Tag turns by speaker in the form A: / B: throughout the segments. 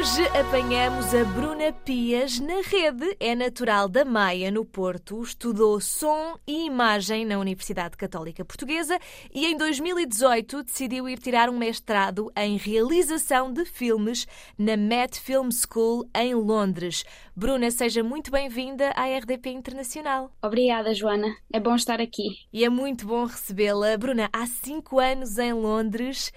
A: Hoje apanhamos a Bruna Pias na rede. É natural da Maia, no Porto. Estudou som e imagem na Universidade Católica Portuguesa e em 2018 decidiu ir tirar um mestrado em realização de filmes na Met Film School em Londres. Bruna, seja muito bem-vinda à RDP Internacional.
B: Obrigada, Joana. É bom estar aqui.
A: E é muito bom recebê-la. Bruna, há cinco anos em Londres.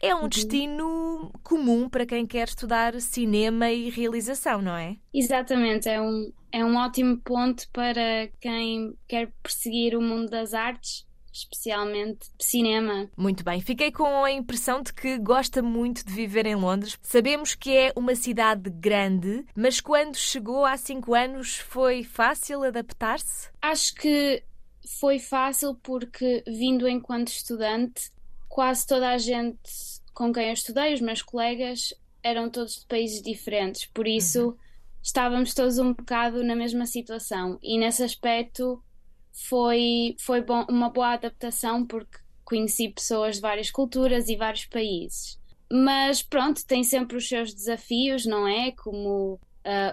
A: É um uhum. destino comum para quem quer estudar cinema e realização, não é?
B: Exatamente, é um, é um ótimo ponto para quem quer perseguir o mundo das artes especialmente cinema.
A: Muito bem, fiquei com a impressão de que gosta muito de viver em Londres. Sabemos que é uma cidade grande, mas quando chegou há cinco anos foi fácil adaptar-se?
B: Acho que foi fácil porque, vindo enquanto estudante, quase toda a gente com quem eu estudei, os meus colegas, eram todos de países diferentes, por isso uhum. estávamos todos um bocado na mesma situação. E nesse aspecto foi, foi bom, uma boa adaptação porque conheci pessoas de várias culturas e vários países. Mas pronto, tem sempre os seus desafios, não é? Como uh,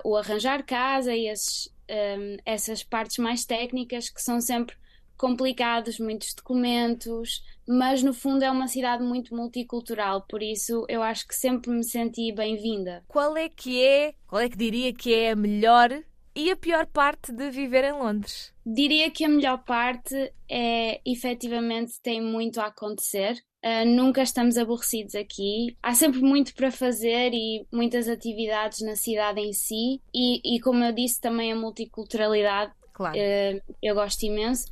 B: o arranjar casa e esses, um, essas partes mais técnicas que são sempre complicados, muitos documentos, mas no fundo é uma cidade muito multicultural, por isso eu acho que sempre me senti bem-vinda.
A: Qual é que é, qual é que diria que é a melhor e a pior parte de viver em Londres?
B: Diria que a melhor parte é efetivamente tem muito a acontecer. Uh, nunca estamos aborrecidos aqui. Há sempre muito para fazer e muitas atividades na cidade em si. E, e como eu disse, também a multiculturalidade.
A: Claro. Uh,
B: eu gosto imenso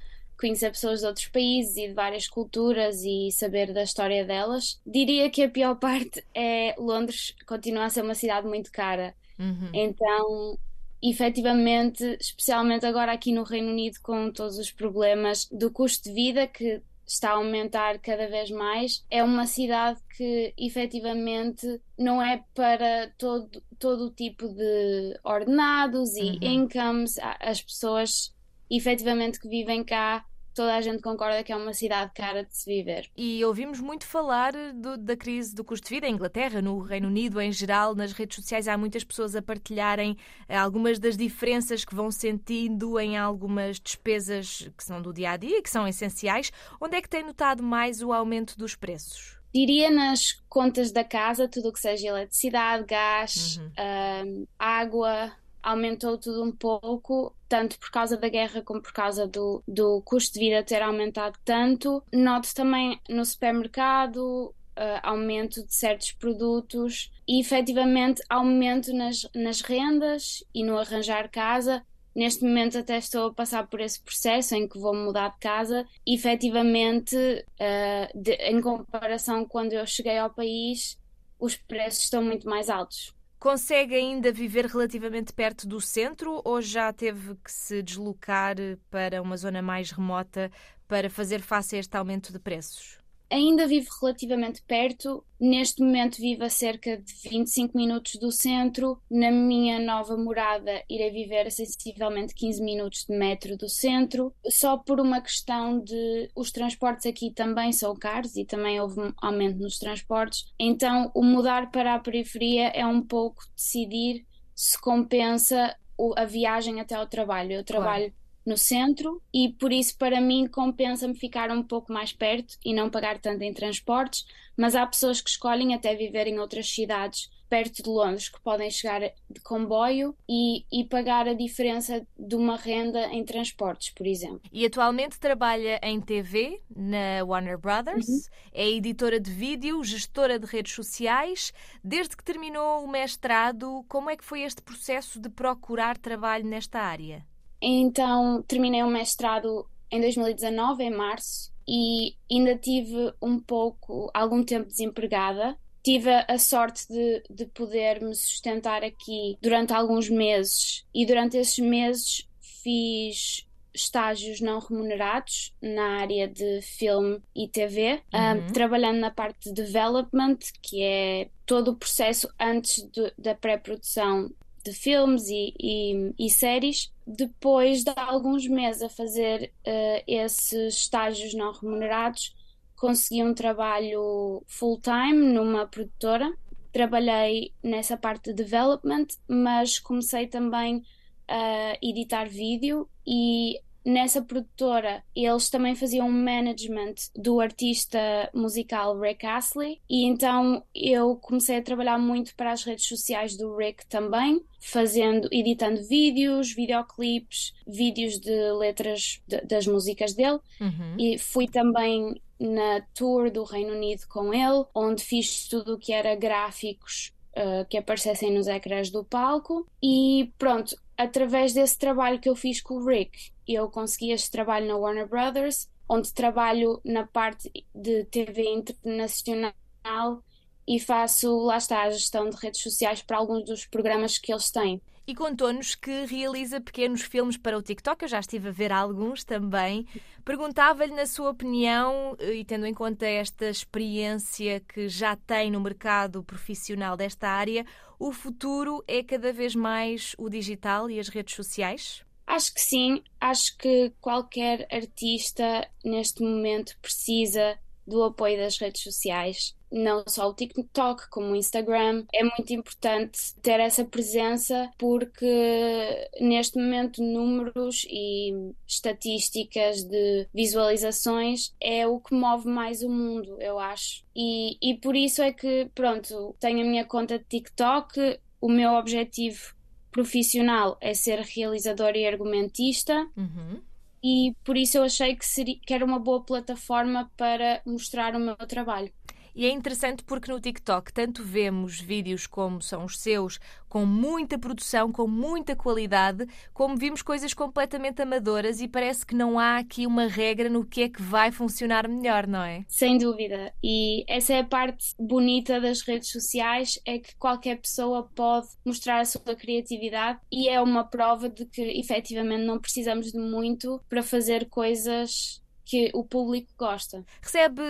B: conhecer pessoas de outros países e de várias culturas e saber da história delas. Diria que a pior parte é Londres continua a ser uma cidade muito cara. Uhum. Então, efetivamente, especialmente agora aqui no Reino Unido, com todos os problemas do custo de vida que está a aumentar cada vez mais, é uma cidade que efetivamente não é para todo, todo o tipo de ordenados e uhum. incomes. As pessoas efetivamente que vivem cá toda a gente concorda que é uma cidade cara de se viver.
A: E ouvimos muito falar do, da crise do custo de vida em Inglaterra, no Reino Unido em geral, nas redes sociais há muitas pessoas a partilharem eh, algumas das diferenças que vão sentindo em algumas despesas que são do dia a dia, que são essenciais. Onde é que tem notado mais o aumento dos preços?
B: Diria nas contas da casa, tudo o que seja eletricidade, gás, uhum. uh, água, aumentou tudo um pouco, tanto por causa da guerra como por causa do, do custo de vida ter aumentado tanto. Noto também no supermercado Uh, aumento de certos produtos e efetivamente aumento nas, nas rendas e no arranjar casa. Neste momento até estou a passar por esse processo em que vou mudar de casa. E, efetivamente, uh, de, em comparação quando eu cheguei ao país, os preços estão muito mais altos.
A: Consegue ainda viver relativamente perto do centro ou já teve que se deslocar para uma zona mais remota para fazer face a este aumento de preços?
B: Ainda vivo relativamente perto. Neste momento vivo a cerca de 25 minutos do centro. Na minha nova morada irei viver a sensivelmente 15 minutos de metro do centro. Só por uma questão de os transportes aqui também são caros e também houve um aumento nos transportes. Então o mudar para a periferia é um pouco decidir se compensa a viagem até ao trabalho. Eu trabalho claro no centro e por isso para mim compensa-me ficar um pouco mais perto e não pagar tanto em transportes, mas há pessoas que escolhem até viver em outras cidades perto de Londres que podem chegar de comboio e, e pagar a diferença de uma renda em transportes, por exemplo.
A: E atualmente trabalha em TV na Warner Brothers, uhum. é editora de vídeo, gestora de redes sociais. Desde que terminou o mestrado, como é que foi este processo de procurar trabalho nesta área?
B: Então terminei o mestrado em 2019, em março, e ainda tive um pouco, algum tempo desempregada. Tive a sorte de, de poder me sustentar aqui durante alguns meses, e durante esses meses fiz estágios não remunerados na área de filme e TV, uhum. um, trabalhando na parte de development, que é todo o processo antes de, da pré-produção de filmes e, e, e séries depois de alguns meses a fazer uh, esses estágios não remunerados, consegui um trabalho full-time numa produtora. Trabalhei nessa parte de development, mas comecei também a editar vídeo e nessa produtora eles também faziam management do artista musical Rick Astley e então eu comecei a trabalhar muito para as redes sociais do Rick também, fazendo, editando vídeos, videoclipes, vídeos de letras de, das músicas dele uhum. e fui também na tour do Reino Unido com ele, onde fiz tudo o que era gráficos Uh, que aparecessem nos ecrãs do palco. E pronto, através desse trabalho que eu fiz com o Rick eu consegui este trabalho na Warner Brothers, onde trabalho na parte de TV internacional e faço, lá está, a gestão de redes sociais para alguns dos programas que eles têm.
A: E contou-nos que realiza pequenos filmes para o TikTok, eu já estive a ver alguns também. Perguntava-lhe, na sua opinião, eh, e tendo em conta esta experiência que já tem no mercado profissional desta área, o futuro é cada vez mais o digital e as redes sociais?
B: Acho que sim, acho que qualquer artista neste momento precisa do apoio das redes sociais, não só o TikTok, como o Instagram. É muito importante ter essa presença porque neste momento números e estatísticas de visualizações é o que move mais o mundo, eu acho. E, e por isso é que, pronto, tenho a minha conta de TikTok, o meu objetivo profissional é ser realizadora e argumentista. Uhum. E por isso eu achei que, seria, que era uma boa plataforma para mostrar o meu trabalho.
A: E é interessante porque no TikTok tanto vemos vídeos como são os seus, com muita produção, com muita qualidade, como vimos coisas completamente amadoras e parece que não há aqui uma regra no que é que vai funcionar melhor, não é?
B: Sem dúvida. E essa é a parte bonita das redes sociais, é que qualquer pessoa pode mostrar a sua criatividade e é uma prova de que efetivamente não precisamos de muito para fazer coisas que o público gosta.
A: Recebe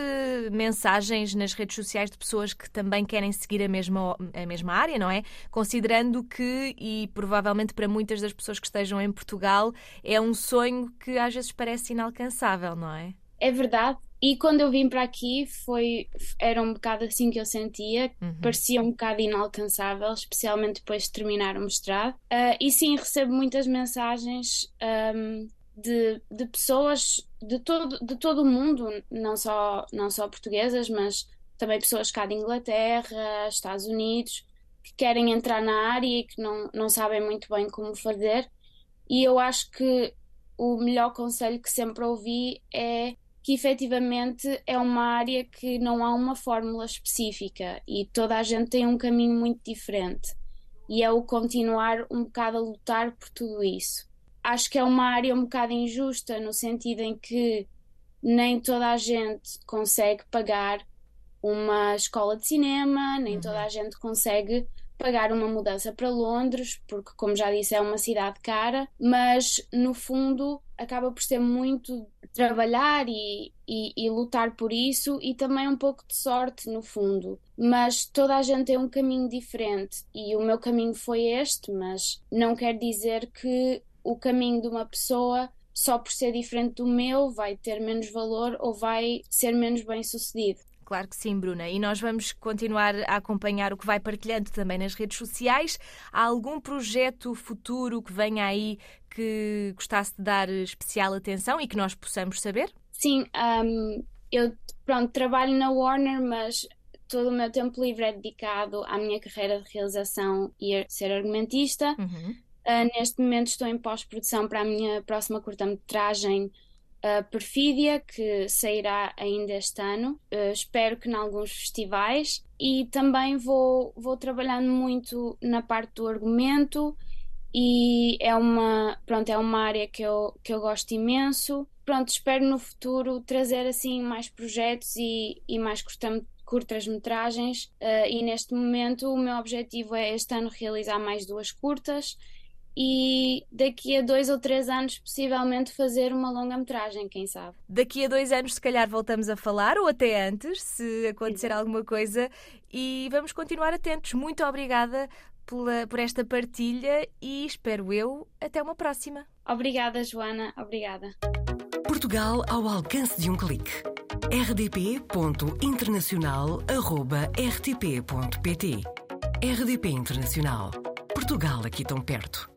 A: mensagens nas redes sociais de pessoas que também querem seguir a mesma, a mesma área, não é? Considerando que, e provavelmente para muitas das pessoas que estejam em Portugal, é um sonho que às vezes parece inalcançável, não é?
B: É verdade. E quando eu vim para aqui foi era um bocado assim que eu sentia, uhum. parecia um bocado inalcançável, especialmente depois de terminar o mestrado. Uh, e sim, recebo muitas mensagens um, de, de pessoas de todo, de todo o mundo, não só, não só portuguesas, mas também pessoas cá de Inglaterra, Estados Unidos, que querem entrar na área e que não, não sabem muito bem como fazer. E eu acho que o melhor conselho que sempre ouvi é que efetivamente é uma área que não há uma fórmula específica e toda a gente tem um caminho muito diferente. E é o continuar um bocado a lutar por tudo isso acho que é uma área um bocado injusta, no sentido em que nem toda a gente consegue pagar uma escola de cinema, nem uhum. toda a gente consegue pagar uma mudança para Londres, porque, como já disse, é uma cidade cara, mas no fundo acaba por ser muito trabalhar e, e, e, lutar por isso e também um pouco de sorte, no fundo. Mas toda a gente tem um caminho diferente e o meu caminho foi este, mas não quer dizer que o caminho de uma pessoa só por ser diferente do meu vai ter menos valor ou vai ser menos bem sucedido.
A: Claro que sim, Bruna. E nós vamos continuar a acompanhar o que vai partilhando também nas redes sociais. Há algum projeto futuro que venha aí que gostasse de dar especial atenção e que nós possamos saber?
B: Sim, um, eu pronto, trabalho na Warner, mas todo o meu tempo livre é dedicado à minha carreira de realização e ser argumentista. Uhum. Uh, neste momento estou em pós-produção para a minha próxima curta-metragem uh, Perfídia, que sairá ainda este ano. Uh, espero que em alguns festivais. E também vou, vou trabalhando muito na parte do argumento e é uma, pronto, é uma área que eu, que eu gosto imenso. Pronto, espero no futuro trazer assim mais projetos e, e mais curta curtas-metragens uh, e neste momento o meu objetivo é este ano realizar mais duas curtas e daqui a dois ou três anos possivelmente fazer uma longa metragem, quem sabe.
A: Daqui a dois anos se calhar voltamos a falar ou até antes, se acontecer alguma coisa e vamos continuar atentos. Muito obrigada pela, por esta partilha e espero eu até uma próxima.
B: Obrigada Joana, obrigada.
C: Portugal ao alcance de um clique. rdp.internacional@rtp.pt RDP Internacional. Portugal aqui tão perto.